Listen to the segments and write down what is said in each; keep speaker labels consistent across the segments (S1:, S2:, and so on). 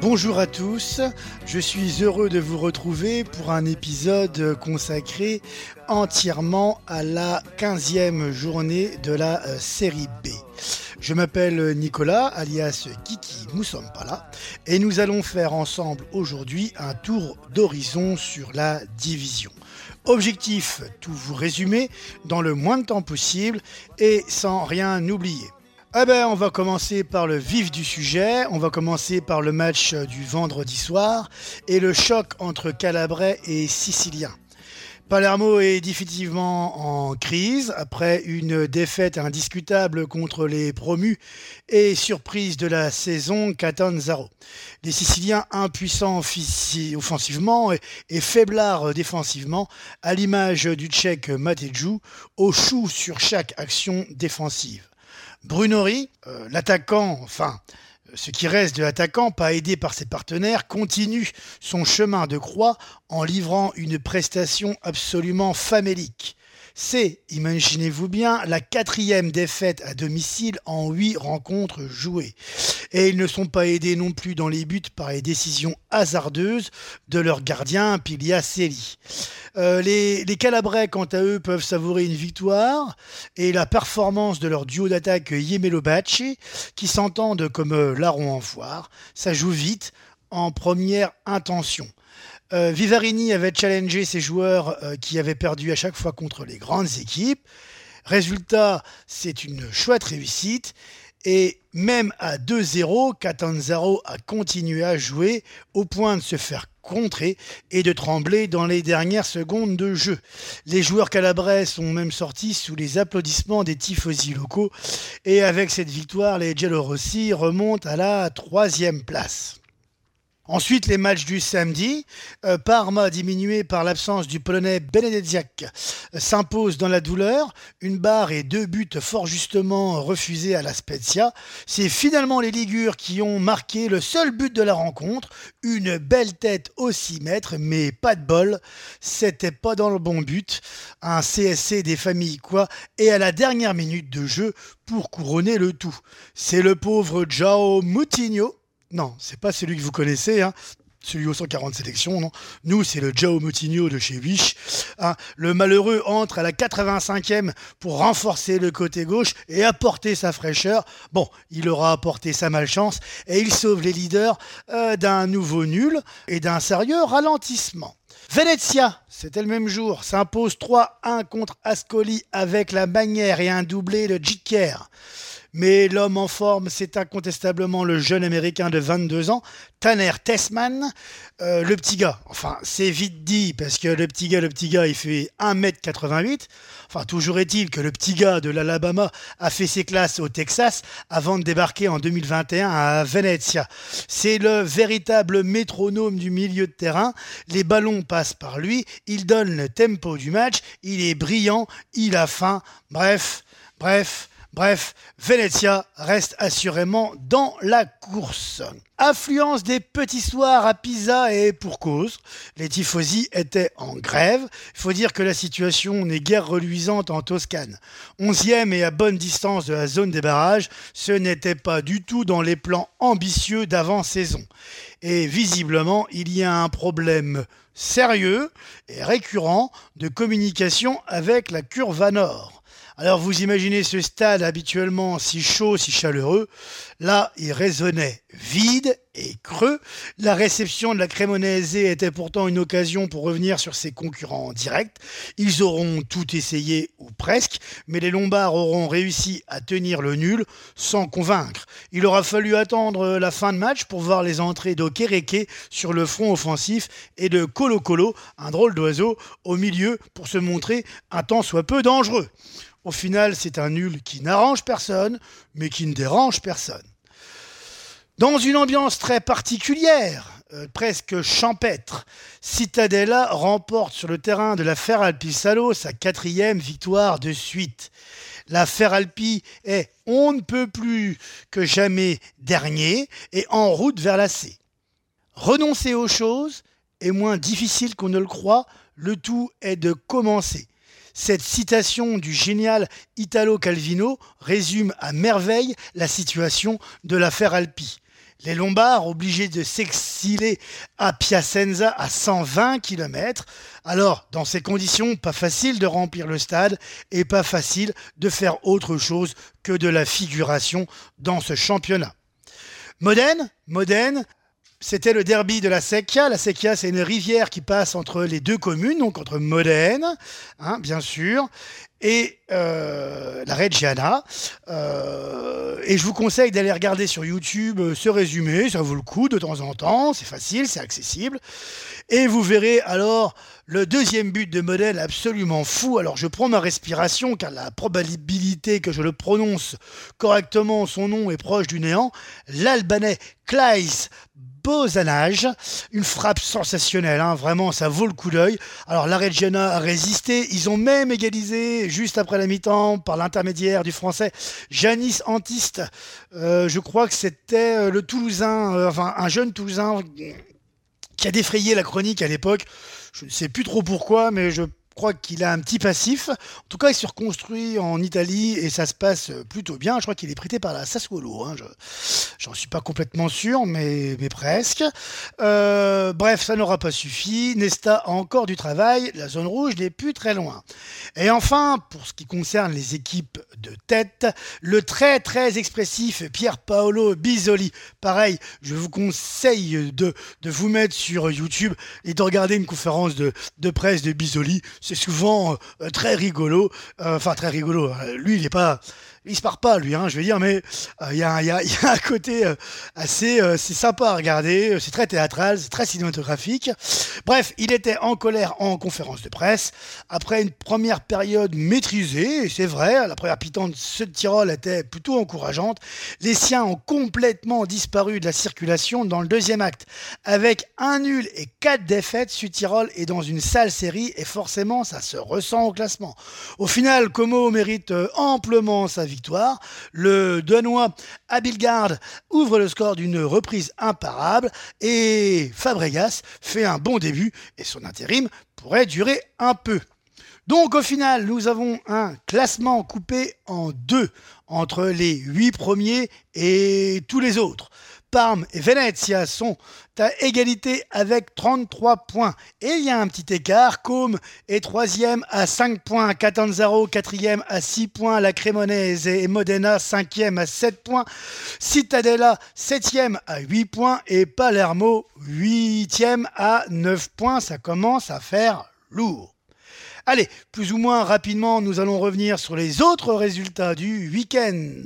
S1: Bonjour à tous, je suis heureux de vous retrouver pour un épisode consacré entièrement à la 15e journée de la euh, série B. Je m'appelle Nicolas, alias Kiki, nous sommes pas là, et nous allons faire ensemble aujourd'hui un tour d'horizon sur la division. Objectif, tout vous résumer dans le moins de temps possible et sans rien oublier. Eh ben, on va commencer par le vif du sujet. On va commencer par le match du vendredi soir et le choc entre Calabrais et Sicilien. Palermo est définitivement en crise après une défaite indiscutable contre les promus et surprise de la saison Catanzaro. Les Siciliens impuissants offensivement et faiblards défensivement, à l'image du Tchèque Matejou, au chou sur chaque action défensive. Brunori, euh, l'attaquant, enfin, ce qui reste de l'attaquant, pas aidé par ses partenaires, continue son chemin de croix en livrant une prestation absolument famélique. C'est, imaginez-vous bien, la quatrième défaite à domicile en huit rencontres jouées. Et ils ne sont pas aidés non plus dans les buts par les décisions hasardeuses de leur gardien Pilia Celi. Euh, les, Calabrais, quant à eux, peuvent savourer une victoire et la performance de leur duo d'attaque Yemelo qui s'entendent comme euh, larron en foire. Ça joue vite en première intention. Euh, Vivarini avait challengé ses joueurs euh, qui avaient perdu à chaque fois contre les grandes équipes. Résultat, c'est une chouette réussite. Et même à 2-0, Catanzaro a continué à jouer au point de se faire contrer et de trembler dans les dernières secondes de jeu. Les joueurs calabrais sont même sortis sous les applaudissements des tifosi locaux et avec cette victoire, les Giallorossi remontent à la troisième place. Ensuite, les matchs du samedi. Euh, Parma, diminué par l'absence du Polonais Benedeziak, s'impose dans la douleur. Une barre et deux buts fort justement refusés à la Spezia. C'est finalement les Ligures qui ont marqué le seul but de la rencontre. Une belle tête au 6 mètres, mais pas de bol. C'était pas dans le bon but. Un CSC des familles quoi. Et à la dernière minute de jeu pour couronner le tout. C'est le pauvre Jao Moutinho non, c'est pas celui que vous connaissez, hein. celui aux 140 sélections, non. Nous, c'est le Jao Moutinho de chez Wish. Hein. Le malheureux entre à la 85e pour renforcer le côté gauche et apporter sa fraîcheur. Bon, il aura apporté sa malchance et il sauve les leaders euh, d'un nouveau nul et d'un sérieux ralentissement. Venezia, c'était le même jour, s'impose 3-1 contre Ascoli avec la manière et un doublé de Jiker. Mais l'homme en forme, c'est incontestablement le jeune américain de 22 ans, Tanner Tessman, euh, le petit gars. Enfin, c'est vite dit, parce que le petit gars, le petit gars, il fait 1m88. Enfin, toujours est-il que le petit gars de l'Alabama a fait ses classes au Texas avant de débarquer en 2021 à Venezia. C'est le véritable métronome du milieu de terrain. Les ballons passent par lui, il donne le tempo du match, il est brillant, il a faim. Bref, bref, Bref, Venezia reste assurément dans la course. Affluence des petits soirs à Pisa et pour cause. Les tifosi étaient en grève. Il faut dire que la situation n'est guère reluisante en Toscane. Onzième et à bonne distance de la zone des barrages, ce n'était pas du tout dans les plans ambitieux d'avant-saison. Et visiblement, il y a un problème sérieux et récurrent de communication avec la curva nord. Alors vous imaginez ce stade habituellement si chaud, si chaleureux. Là, il résonnait vide et creux. La réception de la Cremonese était pourtant une occasion pour revenir sur ses concurrents directs. Ils auront tout essayé, ou presque, mais les Lombards auront réussi à tenir le nul sans convaincre. Il aura fallu attendre la fin de match pour voir les entrées d'Okereke sur le front offensif et de Colo Colo, un drôle d'oiseau, au milieu pour se montrer un tant soit peu dangereux. Au final, c'est un nul qui n'arrange personne, mais qui ne dérange personne. Dans une ambiance très particulière, euh, presque champêtre, Cittadella remporte sur le terrain de la Feralpi Salo sa quatrième victoire de suite. La Feralpi est on ne peut plus que jamais dernier et en route vers la C. Renoncer aux choses est moins difficile qu'on ne le croit, le tout est de commencer. Cette citation du génial Italo Calvino résume à merveille la situation de l'affaire Alpi. Les Lombards obligés de s'exiler à Piacenza à 120 km. Alors, dans ces conditions, pas facile de remplir le stade et pas facile de faire autre chose que de la figuration dans ce championnat. Modène, Modène, c'était le derby de la Secchia. La Secchia, c'est une rivière qui passe entre les deux communes, donc entre Modène, hein, bien sûr, et euh, la Reggiana. Euh, et je vous conseille d'aller regarder sur YouTube euh, ce résumé, ça vaut le coup de temps en temps, c'est facile, c'est accessible. Et vous verrez alors le deuxième but de Modène absolument fou. Alors je prends ma respiration car la probabilité que je le prononce correctement, son nom est proche du néant. L'Albanais Klaes Bozanage, une frappe sensationnelle, hein, vraiment, ça vaut le coup d'œil. Alors la Reggiana a résisté, ils ont même égalisé juste après la mi-temps par l'intermédiaire du français Janis Antiste. Euh, je crois que c'était euh, le Toulousain, euh, enfin un jeune Toulousain qui a défrayé la chronique à l'époque. Je ne sais plus trop pourquoi, mais je crois qu'il a un petit passif. En tout cas, il s'est reconstruit en Italie et ça se passe plutôt bien. Je crois qu'il est prêté par la Sassuolo. Hein. Je j'en suis pas complètement sûr, mais, presque. Euh, bref, ça n'aura pas suffi. Nesta a encore du travail. La zone rouge n'est plus très loin. Et enfin, pour ce qui concerne les équipes de tête, le très très expressif Pier Paolo Bisoli. Pareil, je vous conseille de, de vous mettre sur YouTube et de regarder une conférence de, de presse de Bisoli c'est souvent euh, très rigolo. Euh, enfin, très rigolo. Lui, il n'est pas il se part pas lui, hein, je vais dire, mais euh, il y, a, un côté euh, assez euh, sympa à regarder, c'est très théâtral, c'est très cinématographique. Bref, il était en colère en conférence de presse après une première période maîtrisée, c'est vrai, la première piton de Tyrol était plutôt encourageante. Les siens ont complètement disparu de la circulation dans le deuxième acte, avec un nul et quatre défaites. Sud Tyrol est dans une sale série et forcément ça se ressent au classement. Au final, Como mérite amplement sa victoire. Le Danois Abilgard ouvre le score d'une reprise imparable et Fabregas fait un bon début et son intérim pourrait durer un peu. Donc au final, nous avons un classement coupé en deux entre les huit premiers et tous les autres. Parme et Venezia sont à égalité avec 33 points. Et il y a un petit écart. Côme est troisième à 5 points. Catanzaro quatrième à 6 points. La Cremonese et Modena cinquième à 7 points. Cittadella septième à 8 points. Et Palermo huitième à 9 points. Ça commence à faire lourd. Allez, plus ou moins rapidement, nous allons revenir sur les autres résultats du week-end.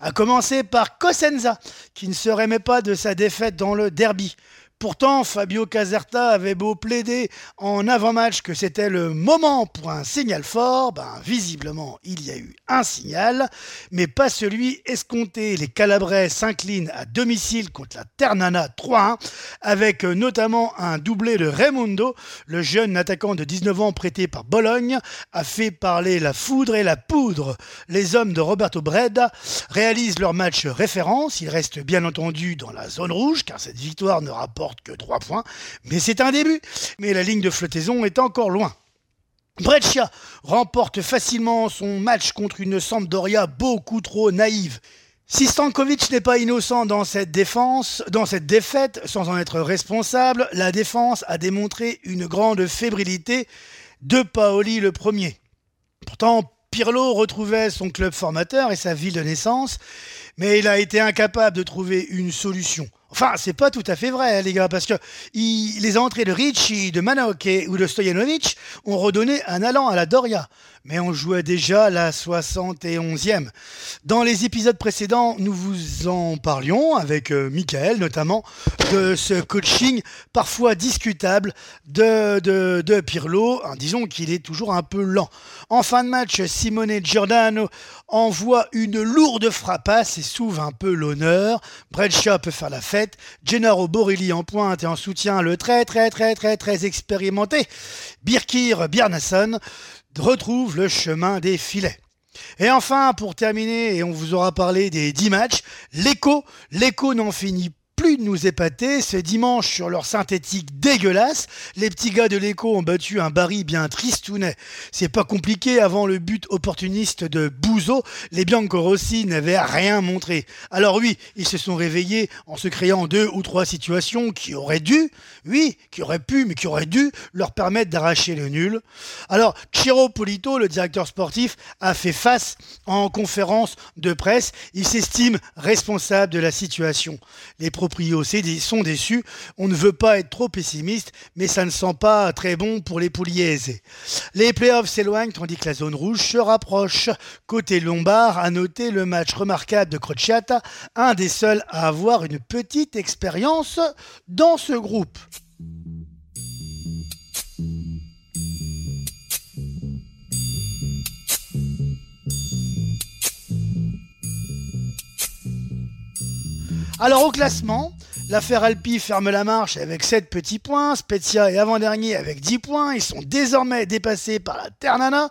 S1: À commencer par Cosenza, qui ne se remet pas de sa défaite dans le derby. Pourtant, Fabio Caserta avait beau plaider en avant-match que c'était le moment pour un signal fort, ben visiblement il y a eu un signal, mais pas celui escompté. Les Calabrais s'inclinent à domicile contre la Ternana 3-1, avec notamment un doublé de Raimundo, le jeune attaquant de 19 ans prêté par Bologne, a fait parler la foudre et la poudre. Les hommes de Roberto Breda réalisent leur match référence, ils restent bien entendu dans la zone rouge, car cette victoire ne rapporte que 3 points, mais c'est un début. Mais la ligne de flottaison est encore loin. Breccia remporte facilement son match contre une Sampdoria beaucoup trop naïve. Si Stankovic n'est pas innocent dans cette défense, dans cette défaite, sans en être responsable, la défense a démontré une grande fébrilité de Paoli le premier. Pourtant, Pirlo retrouvait son club formateur et sa ville de naissance, mais il a été incapable de trouver une solution. Enfin, c'est pas tout à fait vrai, hein, les gars, parce que les entrées de Ricci, de Manaoke ou de Stojanovic ont redonné un allant à la Doria mais on jouait déjà la 71e. Dans les épisodes précédents, nous vous en parlions avec euh, Michael notamment de ce coaching parfois discutable de, de, de Pirlo. Hein, disons qu'il est toujours un peu lent. En fin de match, Simone Giordano envoie une lourde frappasse et s'ouvre un peu l'honneur. Breccia peut faire la fête. Gennaro Borelli en pointe et en soutien le très très très très très expérimenté Birkir Bjarnason retrouve le chemin des filets. Et enfin, pour terminer, et on vous aura parlé des 10 matchs, l'écho, l'écho n'en finit plus nous épater, ce dimanche sur leur synthétique dégueulasse, les petits gars de l'écho ont battu un Barry bien tristounet. C'est pas compliqué, avant le but opportuniste de Bouzo, les Biancorossi n'avaient rien montré. Alors oui, ils se sont réveillés en se créant deux ou trois situations qui auraient dû, oui, qui auraient pu, mais qui auraient dû leur permettre d'arracher le nul. Alors, Chiro Polito, le directeur sportif, a fait face en conférence de presse. Il s'estime responsable de la situation. Les sont déçus. On ne veut pas être trop pessimiste, mais ça ne sent pas très bon pour les Pugliese. Les playoffs s'éloignent tandis que la zone rouge se rapproche. Côté Lombard, à noter le match remarquable de Crociata, un des seuls à avoir une petite expérience dans ce groupe. Alors au classement, l'affaire Alpi ferme la marche avec 7 petits points, Spezia est avant-dernier avec 10 points, ils sont désormais dépassés par la Ternana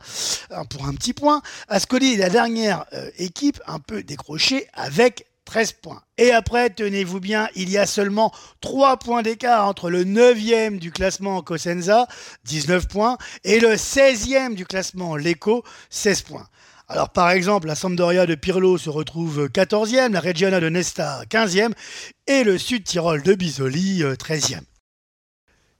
S1: euh, pour un petit point. Ascoli est la dernière euh, équipe un peu décrochée avec 13 points. Et après, tenez-vous bien, il y a seulement 3 points d'écart entre le 9e du classement Cosenza, 19 points, et le 16e du classement Lecco, 16 points. Alors par exemple, la Sampdoria de Pirlo se retrouve 14e, la Reggiana de Nesta 15e et le Sud Tyrol de Bisoli 13e.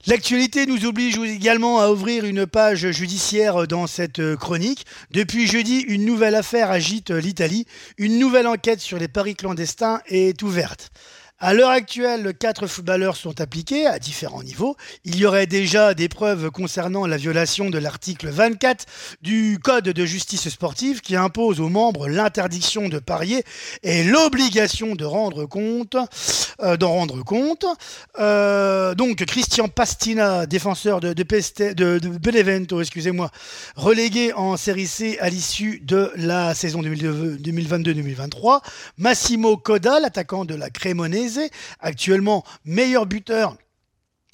S1: L'actualité nous oblige également à ouvrir une page judiciaire dans cette chronique. Depuis jeudi, une nouvelle affaire agite l'Italie. Une nouvelle enquête sur les paris clandestins est ouverte. À l'heure actuelle, quatre footballeurs sont appliqués à différents niveaux. Il y aurait déjà des preuves concernant la violation de l'article 24 du Code de justice sportive qui impose aux membres l'interdiction de parier et l'obligation de rendre compte, euh, d'en rendre compte. Euh, donc Christian Pastina, défenseur de, de, Benevento, excusez-moi, relégué en série C à l'issue de la saison 2022-2023. Massimo Coda, l'attaquant de la Cremonese, actuellement meilleur buteur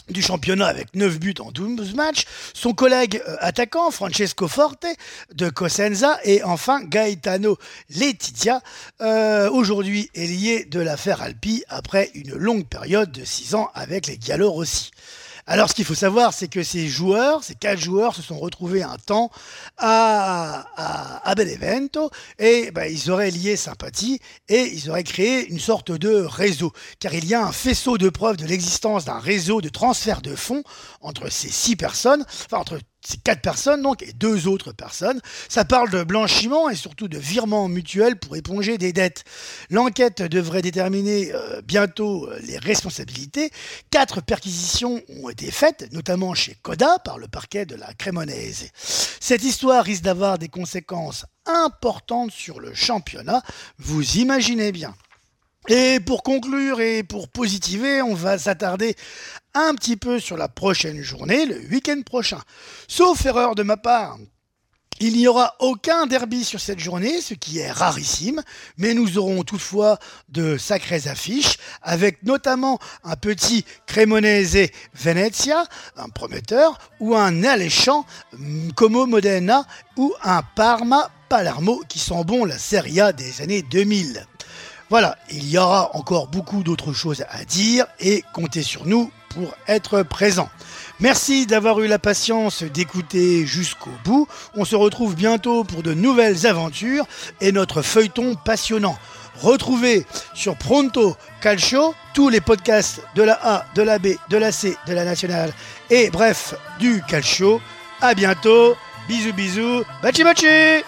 S1: du championnat avec 9 buts en 12 matchs, son collègue euh, attaquant Francesco Forte de Cosenza et enfin Gaetano Letizia, euh, aujourd'hui lié de l'affaire Alpi après une longue période de 6 ans avec les Gallo Rossi. Alors, ce qu'il faut savoir, c'est que ces joueurs, ces quatre joueurs, se sont retrouvés un temps à, à, Benevento et ben, ils auraient lié sympathie et ils auraient créé une sorte de réseau. Car il y a un faisceau de preuves de l'existence d'un réseau de transfert de fonds entre ces six personnes, enfin entre ces quatre personnes donc et deux autres personnes. Ça parle de blanchiment et surtout de virement mutuel pour éponger des dettes. L'enquête devrait déterminer euh, bientôt euh, les responsabilités. Quatre perquisitions ont été faites, notamment chez Coda par le parquet de la Crémonaise. Cette histoire risque d'avoir des conséquences importantes sur le championnat, vous imaginez bien. Et pour conclure et pour positiver, on va s'attarder un petit peu sur la prochaine journée, le week-end prochain. Sauf erreur de ma part, il n'y aura aucun derby sur cette journée, ce qui est rarissime, mais nous aurons toutefois de sacrées affiches, avec notamment un petit Cremonese Venezia, un prometteur, ou un alléchant Como Modena, ou un Parma Palermo, qui sent bon la Serie A des années 2000. Voilà, il y aura encore beaucoup d'autres choses à dire et comptez sur nous pour être présents. Merci d'avoir eu la patience d'écouter jusqu'au bout. On se retrouve bientôt pour de nouvelles aventures et notre feuilleton passionnant. Retrouvez sur Pronto Calcio tous les podcasts de la A, de la B, de la C, de la nationale et bref du calcio. À bientôt. Bisous bisous. Bachi bachi